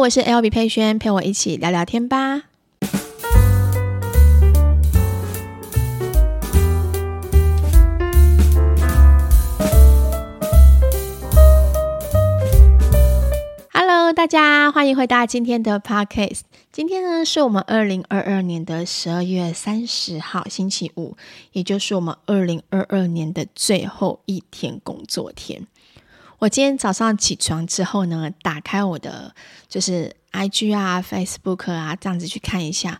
我是 L B 佩萱，陪我一起聊聊天吧。Hello，大家欢迎回到今天的 Podcast。今天呢，是我们二零二二年的十二月三十号，星期五，也就是我们二零二二年的最后一天工作天。我今天早上起床之后呢，打开我的就是 IG 啊、Facebook 啊，这样子去看一下，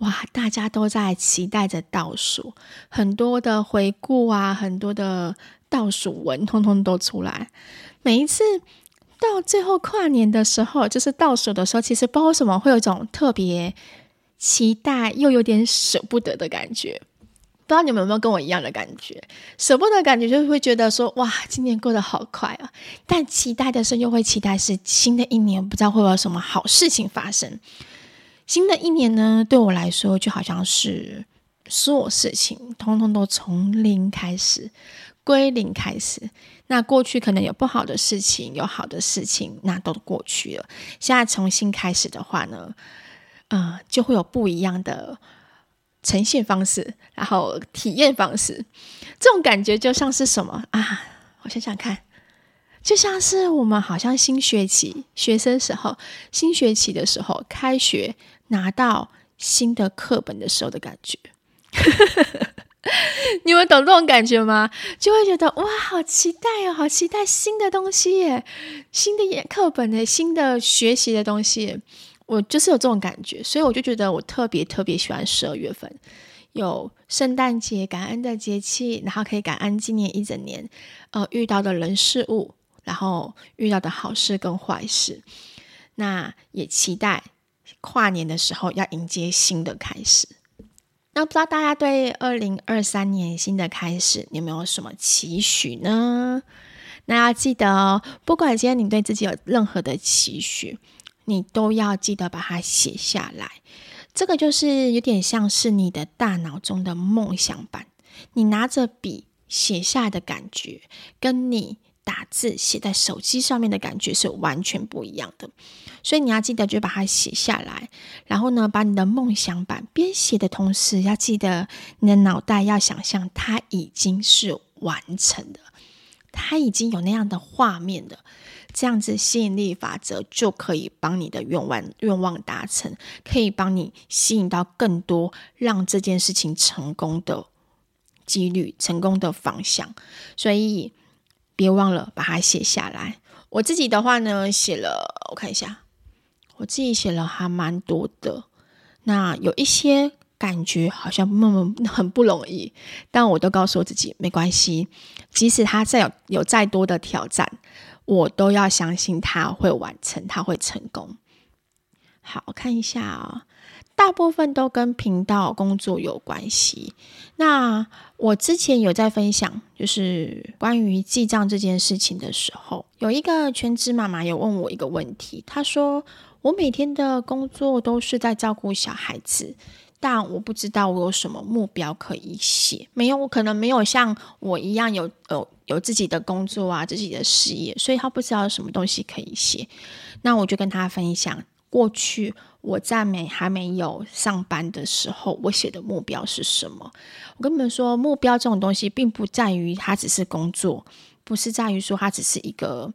哇，大家都在期待着倒数，很多的回顾啊，很多的倒数文，通通都出来。每一次到最后跨年的时候，就是倒数的时候，其实不知道为什么会有种特别期待又有点舍不得的感觉。不知道你们有没有跟我一样的感觉？舍不得感觉就会觉得说，哇，今年过得好快啊！但期待的时候又会期待是新的一年，不知道会有什么好事情发生。新的一年呢，对我来说就好像是所有事情通通都从零开始，归零开始。那过去可能有不好的事情，有好的事情，那都过去了。现在重新开始的话呢，呃，就会有不一样的。呈现方式，然后体验方式，这种感觉就像是什么啊？我想想看，就像是我们好像新学期学生时候，新学期的时候开学拿到新的课本的时候的感觉。你们懂这种感觉吗？就会觉得哇，好期待哦，好期待新的东西耶，新的课本的新的学习的东西。我就是有这种感觉，所以我就觉得我特别特别喜欢十二月份，有圣诞节感恩的节气，然后可以感恩今年一整年，呃，遇到的人事物，然后遇到的好事跟坏事，那也期待跨年的时候要迎接新的开始。那不知道大家对二零二三年新的开始，有没有什么期许呢？那要记得哦，不管今天你对自己有任何的期许。你都要记得把它写下来，这个就是有点像是你的大脑中的梦想版。你拿着笔写下来的感觉，跟你打字写在手机上面的感觉是完全不一样的。所以你要记得就把它写下来，然后呢，把你的梦想版边写的同时，要记得你的脑袋要想象它已经是完成的，它已经有那样的画面的。这样子吸引力法则就可以帮你的愿望愿望达成，可以帮你吸引到更多让这件事情成功的几率、成功的方向。所以别忘了把它写下来。我自己的话呢，写了，我看一下，我自己写了还蛮多的。那有一些感觉好像那么很不容易，但我都告诉我自己没关系，即使他再有有再多的挑战。我都要相信他会完成，他会成功。好，看一下啊、大部分都跟频道工作有关系。那我之前有在分享，就是关于记账这件事情的时候，有一个全职妈妈有问我一个问题，她说：“我每天的工作都是在照顾小孩子。”但我不知道我有什么目标可以写，没有，我可能没有像我一样有有有自己的工作啊，自己的事业，所以他不知道有什么东西可以写。那我就跟他分享，过去我在没还没有上班的时候，我写的目标是什么。我跟你们说，目标这种东西，并不在于它只是工作，不是在于说它只是一个，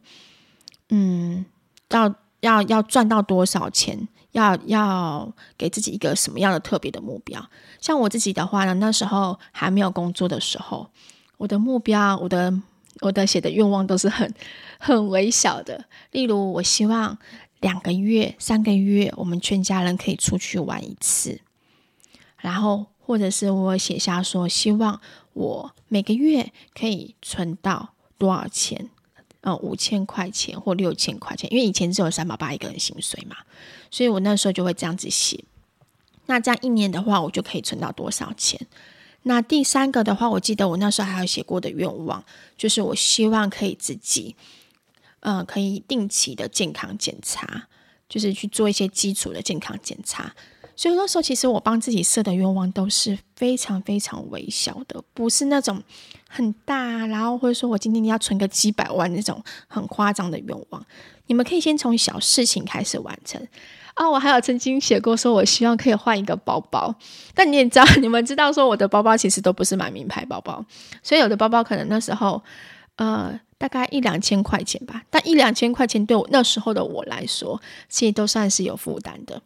嗯，要要要赚到多少钱。要要给自己一个什么样的特别的目标？像我自己的话呢，那时候还没有工作的时候，我的目标，我的我的写的愿望都是很很微小的。例如，我希望两个月、三个月，我们全家人可以出去玩一次。然后，或者是我写下说，希望我每个月可以存到多少钱？呃，五千块钱或六千块钱，因为以前只有三宝爸一个人薪水嘛，所以我那时候就会这样子写。那这样一年的话，我就可以存到多少钱？那第三个的话，我记得我那时候还有写过的愿望，就是我希望可以自己，呃，可以定期的健康检查，就是去做一些基础的健康检查。所以那时候，其实我帮自己设的愿望都是非常非常微小的，不是那种很大，然后或者说我今天要存个几百万那种很夸张的愿望。你们可以先从小事情开始完成。啊，我还有曾经写过说，我希望可以换一个包包。但你也知道，你们知道说，我的包包其实都不是买名牌包包，所以有的包包可能那时候，呃，大概一两千块钱吧。但一两千块钱对我那时候的我来说，其实都算是有负担的。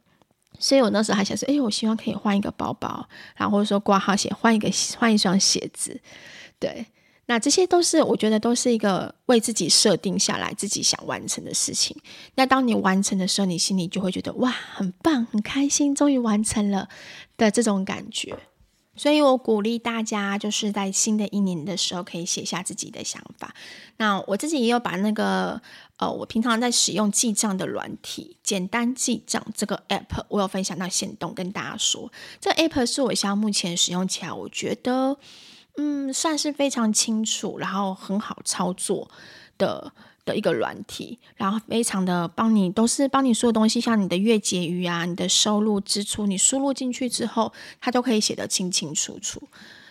所以我那时候还想说，哎，我希望可以换一个包包，然后或者说挂号鞋，换一个换一双鞋子，对。那这些都是我觉得都是一个为自己设定下来自己想完成的事情。那当你完成的时候，你心里就会觉得哇，很棒，很开心，终于完成了的这种感觉。所以我鼓励大家，就是在新的一年的时候，可以写下自己的想法。那我自己也有把那个呃，我平常在使用记账的软体“简单记账”这个 app，我有分享到限动跟大家说，这 app 是我现在目前使用起来，我觉得。嗯，算是非常清楚，然后很好操作的的一个软体，然后非常的帮你，都是帮你所有东西，像你的月结余啊，你的收入支出，你输入进去之后，它都可以写得清清楚楚。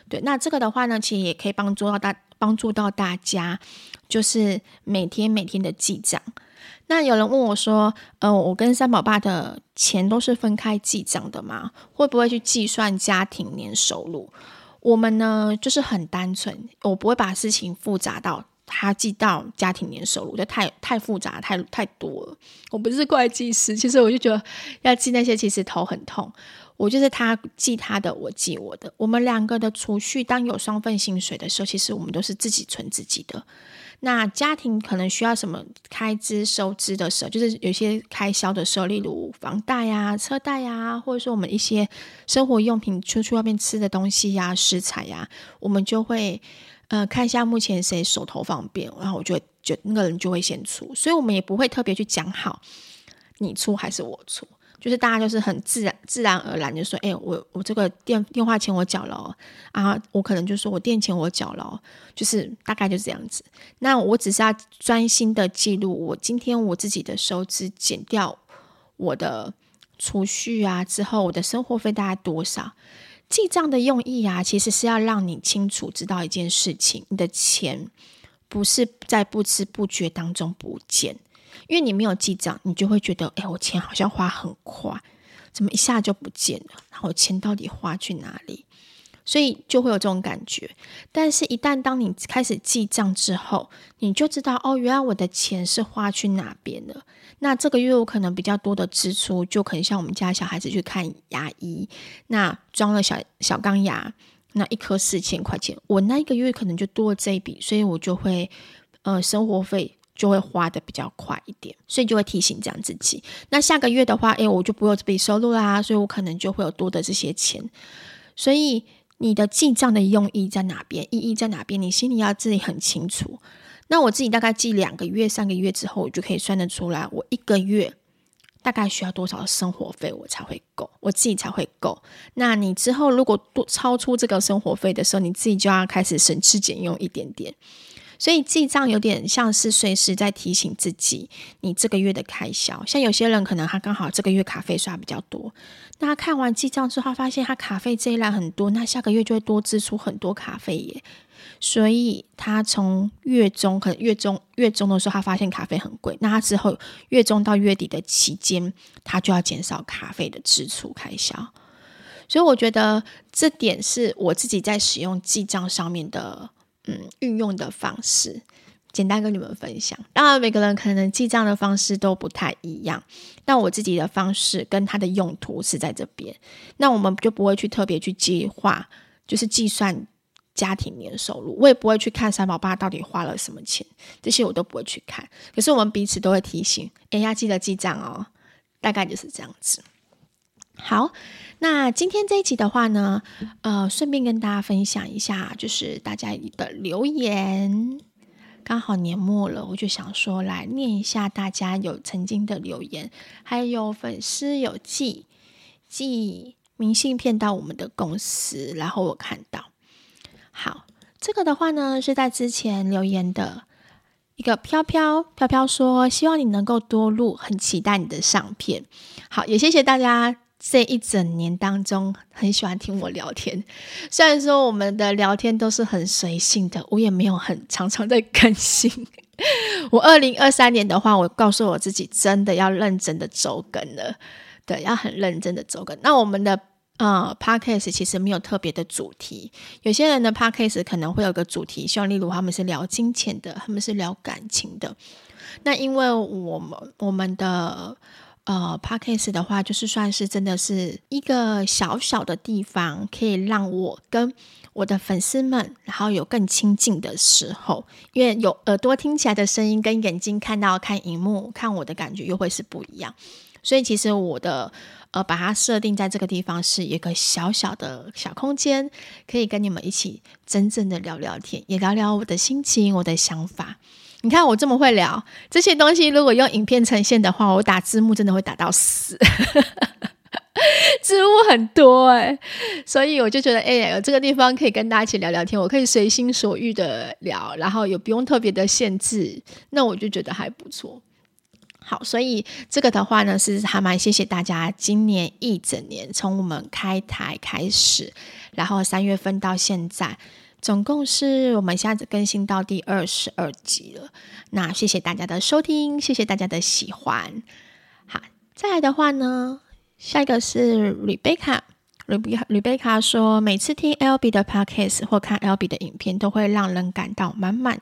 对，那这个的话呢，其实也可以帮助到大，帮助到大家，就是每天每天的记账。那有人问我说，呃，我跟三宝爸的钱都是分开记账的吗？会不会去计算家庭年收入？我们呢，就是很单纯，我不会把事情复杂到他记到家庭年收入，就太太复杂，太太多了。我不是会计师，其实我就觉得要记那些，其实头很痛。我就是他记他的，我记我的。我们两个的储蓄，当有双份薪水的时候，其实我们都是自己存自己的。那家庭可能需要什么开支收支的时候，就是有些开销的时候，例如房贷呀、车贷呀，或者说我们一些生活用品，出去外面吃的东西呀、食材呀，我们就会呃看一下目前谁手头方便，然后我就就那个人就会先出，所以我们也不会特别去讲好你出还是我出。就是大家就是很自然自然而然就说，哎、我我这个电电话钱我缴了啊，我可能就说我电钱我缴了，就是大概就这样子。那我只是要专心的记录我今天我自己的收支，减掉我的储蓄啊，之后我的生活费大概多少？记账的用意啊，其实是要让你清楚知道一件事情，你的钱不是在不知不觉当中不见。因为你没有记账，你就会觉得，哎，我钱好像花很快，怎么一下就不见了？然后我钱到底花去哪里？所以就会有这种感觉。但是，一旦当你开始记账之后，你就知道，哦，原来我的钱是花去哪边了。那这个月我可能比较多的支出，就可能像我们家小孩子去看牙医，那装了小小钢牙，那一颗四千块钱，我那一个月可能就多了这一笔，所以我就会，呃，生活费。就会花得比较快一点，所以就会提醒这样自己。那下个月的话，诶，我就不会有这笔收入啦，所以我可能就会有多的这些钱。所以你的记账的用意在哪边？意义在哪边？你心里要自己很清楚。那我自己大概记两个月、三个月之后，我就可以算得出来，我一个月大概需要多少生活费，我才会够，我自己才会够。那你之后如果多超出这个生活费的时候，你自己就要开始省吃俭用一点点。所以记账有点像是随时在提醒自己，你这个月的开销。像有些人可能他刚好这个月卡费刷比较多，那他看完记账之后，发现他卡费这一栏很多，那下个月就会多支出很多卡费耶。所以他从月中可能月中月中的时候，他发现卡费很贵，那他之后月中到月底的期间，他就要减少卡费的支出开销。所以我觉得这点是我自己在使用记账上面的。嗯，运用的方式简单跟你们分享。当然，每个人可能记账的方式都不太一样。但我自己的方式跟它的用途是在这边。那我们就不会去特别去计划，就是计算家庭年收入。我也不会去看三宝爸到底花了什么钱，这些我都不会去看。可是我们彼此都会提醒，哎，要记得记账哦。大概就是这样子。好。那今天这一集的话呢，呃，顺便跟大家分享一下，就是大家的留言。刚好年末了，我就想说来念一下大家有曾经的留言，还有粉丝有寄寄明信片到我们的公司，然后我看到。好，这个的话呢，是在之前留言的一个飘飘飘飘说，希望你能够多录，很期待你的上片。好，也谢谢大家。这一整年当中，很喜欢听我聊天。虽然说我们的聊天都是很随性的，我也没有很常常在更新，我二零二三年的话，我告诉我自己，真的要认真的周更了，对，要很认真的周更。那我们的呃 Podcast 其实没有特别的主题，有些人的 Podcast 可能会有个主题，像例如他们是聊金钱的，他们是聊感情的。那因为我们我们的呃 Podcast 的话，就是算是真的是一个小小的地方，可以让我跟我的粉丝们，然后有更亲近的时候，因为有耳朵听起来的声音，跟眼睛看到看荧幕看我的感觉又会是不一样。所以其实我的呃把它设定在这个地方，是一个小小的小空间，可以跟你们一起真正的聊聊天，也聊聊我的心情、我的想法。你看我这么会聊这些东西，如果用影片呈现的话，我打字幕真的会打到死。字幕很多哎、所以我就觉得，哎、有这个地方可以跟大家一起聊聊天，我可以随心所欲的聊，然后也不用特别的限制，那我就觉得还不错。好，所以这个的话呢，是还蛮谢谢大家今年一整年，从我们开台开始，然后三月份到现在，总共是我们现在更新到第二十二集了。那谢谢大家的收听，谢谢大家的喜欢。好，再来的话呢。下一个是 Rebecca，Rebecca 说，每次听 L B 的 Podcast 或看 L B 的影片，都会让人感到满满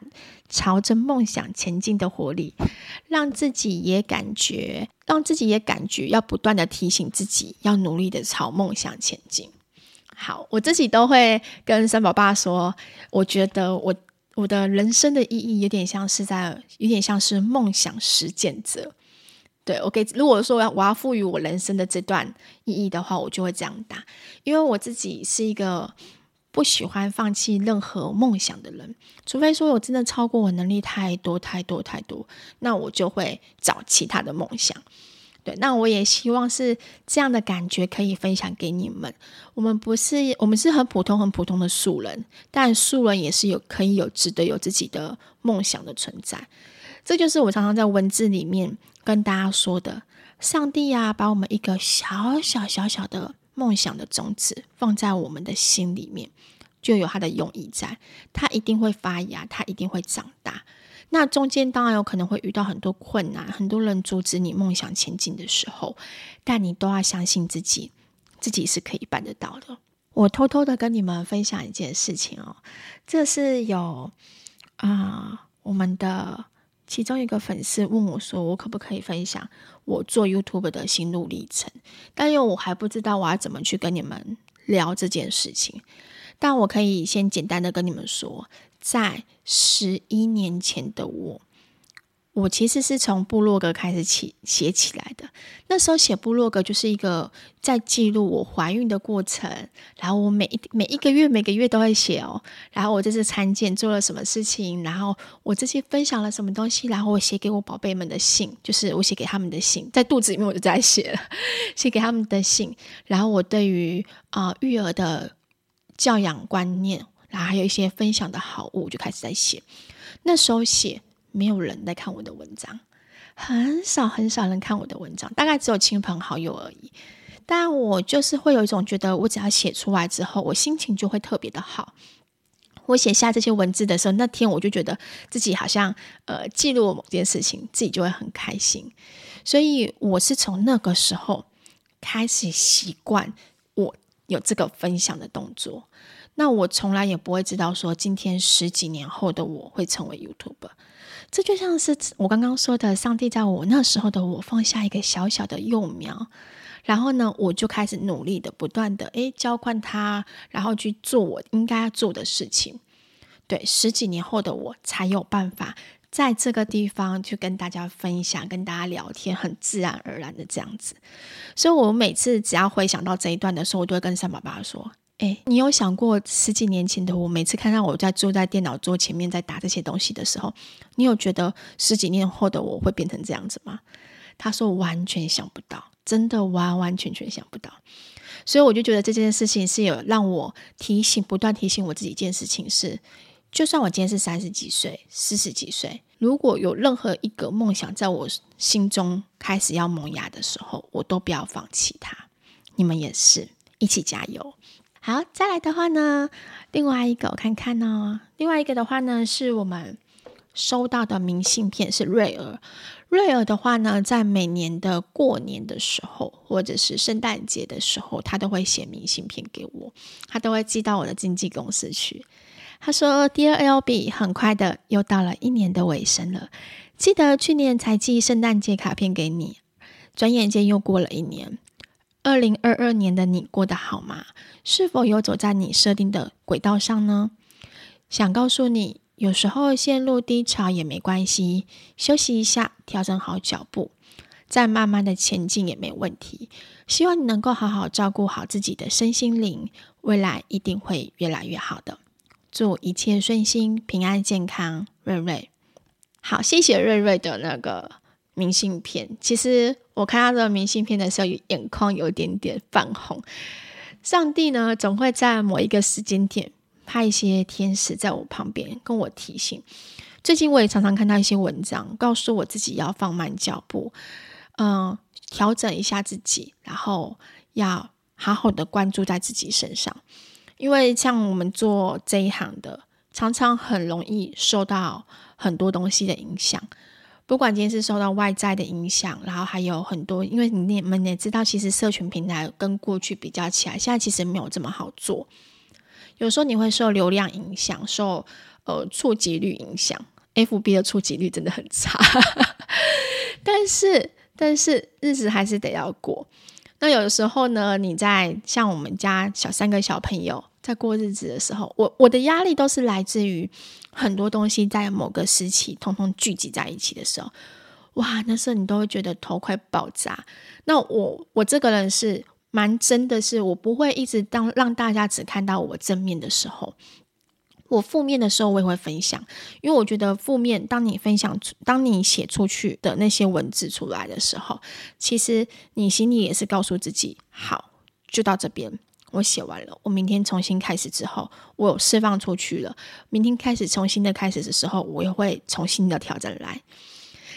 朝着梦想前进的活力，让自己也感觉，让自己也感觉要不断的提醒自己，要努力的朝梦想前进。好，我自己都会跟三宝爸说，我觉得我我的人生的意义有点像是在，有点像是梦想实践者。对，OK。如果说我要我要赋予我人生的这段意义的话，我就会这样打。因为我自己是一个不喜欢放弃任何梦想的人，除非说我真的超过我能力太多太多太多，那我就会找其他的梦想。对，那我也希望是这样的感觉可以分享给你们。我们不是我们是很普通很普通的素人，但素人也是有可以有值得有自己的梦想的存在。这就是我常常在文字里面跟大家说的，上帝啊，把我们一个小小小小的梦想的种子放在我们的心里面，就有它的用意在，它一定会发芽，它一定会长大。那中间当然有可能会遇到很多困难，很多人阻止你梦想前进的时候，但你都要相信自己，自己是可以办得到的。我偷偷的跟你们分享一件事情哦，这是有啊、我们的。其中一个粉丝问我说：“我可不可以分享我做 YouTube 的心路历程？”但因为我还不知道我要怎么去跟你们聊这件事情，但我可以先简单的跟你们说，在十一年前的我。我其实是从部落格开始起写起来的。那时候写部落格就是一个在记录我怀孕的过程，然后我每一每一个月每个月都会写哦。然后我这次产检做了什么事情，然后我这次分享了什么东西，然后我写给我宝贝们的信，就是我写给他们的信，在肚子里面我就在写了，写给他们的信。然后我对于啊、育儿的教养观念，然后还有一些分享的好物，就开始在写。那时候写。没有人在看我的文章，很少很少人看我的文章，大概只有亲朋好友而已。但我就是会有一种觉得，我只要写出来之后，我心情就会特别的好。我写下这些文字的时候，那天我就觉得自己好像呃记录了某件事情，自己就会很开心。所以我是从那个时候开始习惯我有这个分享的动作。那我从来也不会知道说，今天十几年后的我会成为 YouTuber。这就像是我刚刚说的，上帝在我那时候的我放下一个小小的幼苗，然后呢，我就开始努力的、不断的诶浇灌它，然后去做我应该要做的事情。对，十几年后的我才有办法在这个地方去跟大家分享、跟大家聊天，很自然而然的这样子。所以我每次只要回想到这一段的时候，我都会跟三宝爸说。哎，你有想过十几年前的我，每次看到我在坐在电脑桌前面在打这些东西的时候，你有觉得十几年后的我会变成这样子吗？他说完全想不到，真的完完全全想不到。所以我就觉得这件事情是有让我提醒，不断提醒我自己一件事情是：就算我今天是三十几岁、四十几岁，如果有任何一个梦想在我心中开始要萌芽的时候，我都不要放弃它。你们也是一起加油。好，再来的话呢，另外一个我看看呢、哦，另外一个的话呢，是我们收到的明信片是瑞儿。瑞儿的话呢，在每年的过年的时候，或者是圣诞节的时候，他都会写明信片给我，他都会寄到我的经纪公司去。他说，DRLB 很快的又到了一年的尾声了。记得去年才寄圣诞节卡片给你，转眼间又过了一年。二零二二年的你过得好吗？是否有走在你设定的轨道上呢？想告诉你。”有时候陷入低潮也没关系，休息一下，调整好脚步，再慢慢的前进也没问题。希望你能够好好照顾好自己的身心灵，未来一定会越来越好的。祝一切顺心、平安、健康，瑞瑞。好，谢谢瑞瑞的那个明信片。其实我看到这个明信片的时候，眼眶有点点泛红。上帝呢，总会在某一个时间点。派一些天使在我旁边跟我提醒。最近我也常常看到一些文章，告诉我自己要放慢脚步，嗯，调整一下自己，然后要好好的关注在自己身上。因为像我们做这一行的，常常很容易受到很多东西的影响，不管今天是受到外在的影响，然后还有很多，因为你们也知道，其实社群平台跟过去比较起来，现在其实没有这么好做。有时候你会受流量影响，受呃触及率影响，FB 的触及率真的很差，但是但是日子还是得要过。那有的时候呢，你在像我们家小三个小朋友在过日子的时候，我我的压力都是来自于很多东西在某个时期通通聚集在一起的时候，哇，那时候你都会觉得头快爆炸。那我我这个人是。蛮真的是，我不会一直当让大家只看到我正面的时候，我负面的时候我也会分享，因为我觉得负面，当你分享出，当你写出去的那些文字出来的时候，其实你心里也是告诉自己，好，就到这边，我写完了，我明天重新开始之后，我有释放出去了，明天开始重新的开始的时候，我也会重新的调整来。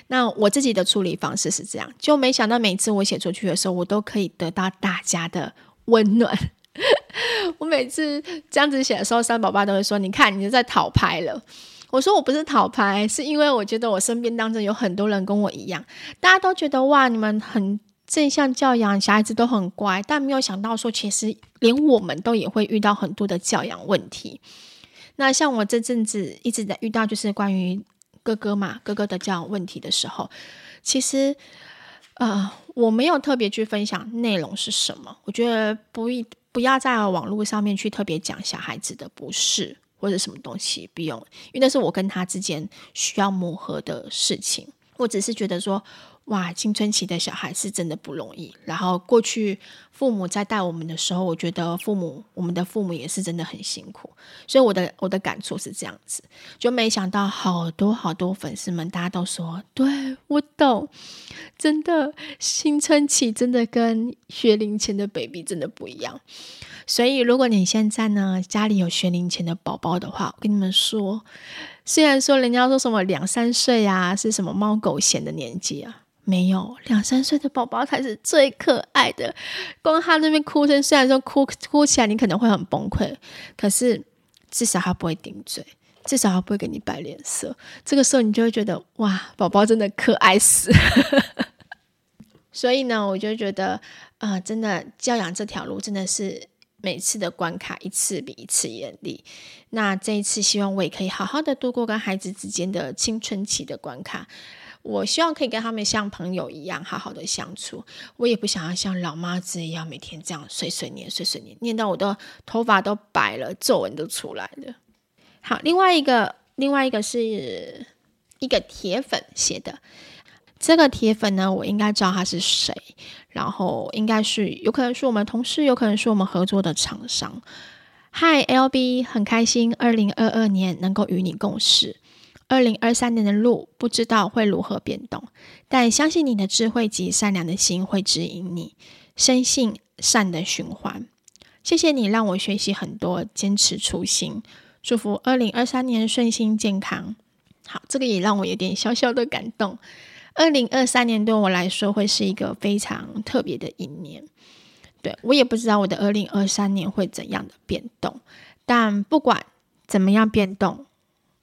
那我自己的处理方式是这样，就没想到每次我写出去的时候，我都可以得到大家的温暖。我每次这样子写的时候，三宝爸都会说：“你看，你就在讨拍了。”我说：“我不是讨拍，是因为我觉得我身边当中有很多人跟我一样，大家都觉得哇，你们很正向教养，小孩子都很乖，但没有想到说，其实连我们都也会遇到很多的教养问题。那像我这阵子一直在遇到，就是关于。”哥哥嘛，哥哥的这样问题的时候，其实，呃，我没有特别去分享内容是什么。我觉得不一不要在网络上面去特别讲小孩子的不是或者什么东西，不用，因为那是我跟他之间需要磨合的事情。我只是觉得说。哇，青春期的小孩是真的不容易。然后过去父母在带我们的时候，我觉得父母，我们的父母也是真的很辛苦。所以我的我的感触是这样子，就没想到好多好多粉丝们，大家都说，对，我懂，真的青春期真的跟学龄前的 baby 真的不一样。所以如果你现在呢，家里有学龄前的宝宝的话，我跟你们说，虽然说人家说什么两三岁啊，是什么猫狗嫌的年纪啊。没有，两三岁的宝宝才是最可爱的。光他那边哭声，虽然说哭哭起来你可能会很崩溃，可是至少他不会顶嘴，至少他不会给你摆脸色。这个时候你就会觉得哇，宝宝真的可爱死。所以呢，我就觉得啊、呃，真的教养这条路真的是每次的关卡一次比一次严厉。那这一次，希望我也可以好好的度过跟孩子之间的青春期的关卡。我希望可以跟他们像朋友一样好好的相处。我也不想要像老妈子一样每天这样碎碎念、碎碎念，念到我的头发都白了，皱纹都出来了。好，另外一个，另外一个是一个铁粉写的。这个铁粉呢，我应该知道他是谁，然后应该是有可能是我们同事，有可能是我们合作的厂商。Hi LB，很开心，二零二二年能够与你共事。二零二三年的路不知道会如何变动，但相信你的智慧及善良的心会指引你，深信善的循环。谢谢你让我学习很多，坚持初心。祝福二零二三年顺心健康。好，这个也让我有点小小的感动。二零二三年对我来说会是一个非常特别的一年。对，我也不知道我的二零二三年会怎样的变动，但不管怎么样变动。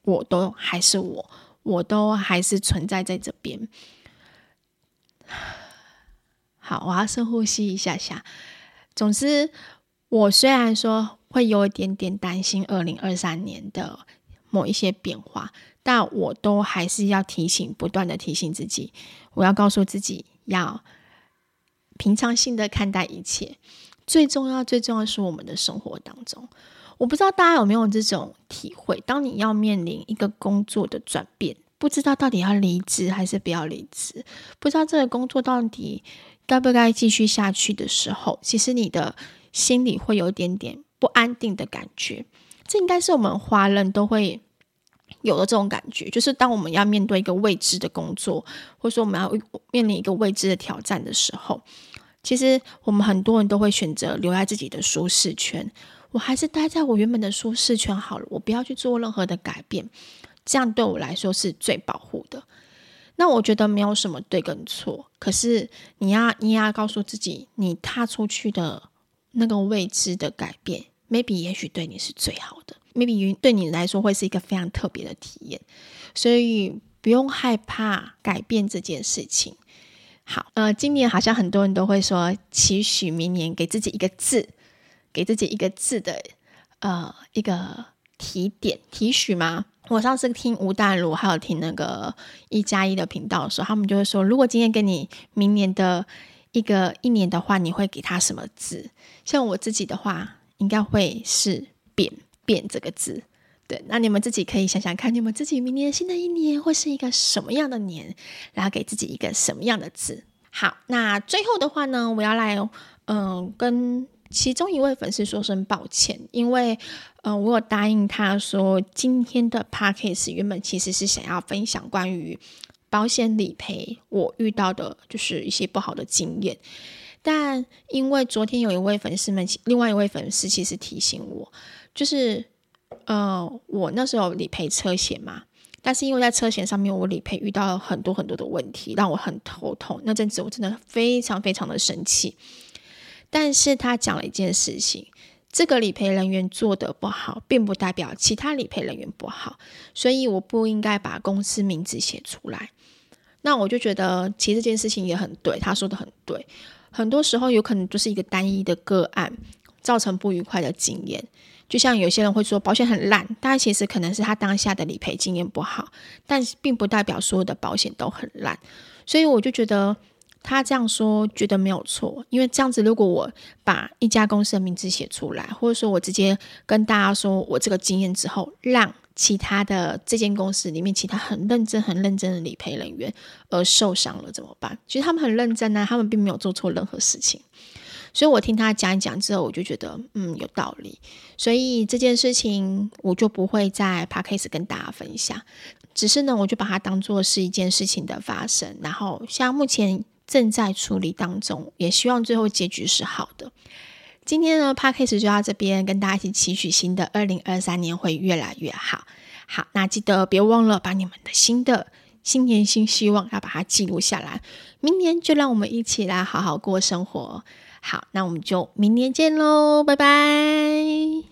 我都还是我，我都还是存在在这边。好，我要深呼吸一下下。总之，我虽然说会有一点点担心二零二三年的某一些变化，但我都还是要提醒，不断的提醒自己，我要告诉自己要平常心的看待一切。最重要、最重要是我们的生活当中，我不知道大家有没有这种体会：当你要面临一个工作的转变，不知道到底要离职还是不要离职，不知道这个工作到底该不该继续下去的时候，其实你的心里会有一点点不安定的感觉。这应该是我们华人都会有的这种感觉，就是当我们要面对一个未知的工作，或者说我们要面临一个未知的挑战的时候。其实我们很多人都会选择留在自己的舒适圈，我还是待在我原本的舒适圈好了，我不要去做任何的改变，这样对我来说是最保护的。那我觉得没有什么对跟错，可是你要你要告诉自己，你踏出去的那个未知的改变，maybe 也许对你是最好的，maybe 云对你来说会是一个非常特别的体验，所以不用害怕改变这件事情。好，呃，今年好像很多人都会说期许明年给自己一个字，给自己一个字的，呃，一个提点提许吗？我上次听吴淡如还有听那个一加一的频道的时候，他们就会说，如果今天给你明年的一个一年的话，你会给他什么字？像我自己的话，应该会是变变这个字。对，那你们自己可以想想看，你们自己明年新的一年会是一个什么样的年，然后给自己一个什么样的字。好，那最后的话呢，我要来嗯、跟其中一位粉丝说声抱歉，因为嗯、呃，我有答应他说，今天的 podcast 原本其实是想要分享关于保险理赔我遇到的就是一些不好的经验，但因为昨天有一位粉丝们，另外一位粉丝其实提醒我，就是。呃，我那时候理赔车险嘛，但是因为在车险上面，我理赔遇到了很多很多的问题，让我很头痛。那阵子我真的非常非常的生气。但是他讲了一件事情，这个理赔人员做得不好，并不代表其他理赔人员不好，所以我不应该把公司名字写出来。那我就觉得，其实这件事情也很对，他说的很对。很多时候有可能就是一个单一的个案，造成不愉快的经验。就像有些人会说保险很烂，但其实可能是他当下的理赔经验不好，但并不代表所有的保险都很烂。所以我就觉得他这样说觉得没有错，因为这样子如果我把一家公司的名字写出来，或者说我直接跟大家说我这个经验之后，让其他的这间公司里面其他很认真、很认真的理赔人员而受伤了怎么办？其实他们很认真啊，他们并没有做错任何事情。所以我听他讲一讲之后，我就觉得嗯有道理，所以这件事情我就不会在 Podcast 跟大家分享，只是呢我就把它当做是一件事情的发生，然后像目前正在处理当中，也希望最后结局是好的。今天呢 Podcast 就到这边，跟大家一起期许新的二零二三年会越来越好。好，那记得别忘了把你们的新的新年新希望要把它记录下来，明年就让我们一起来好好过生活。好，那我们就明年见喽，拜拜。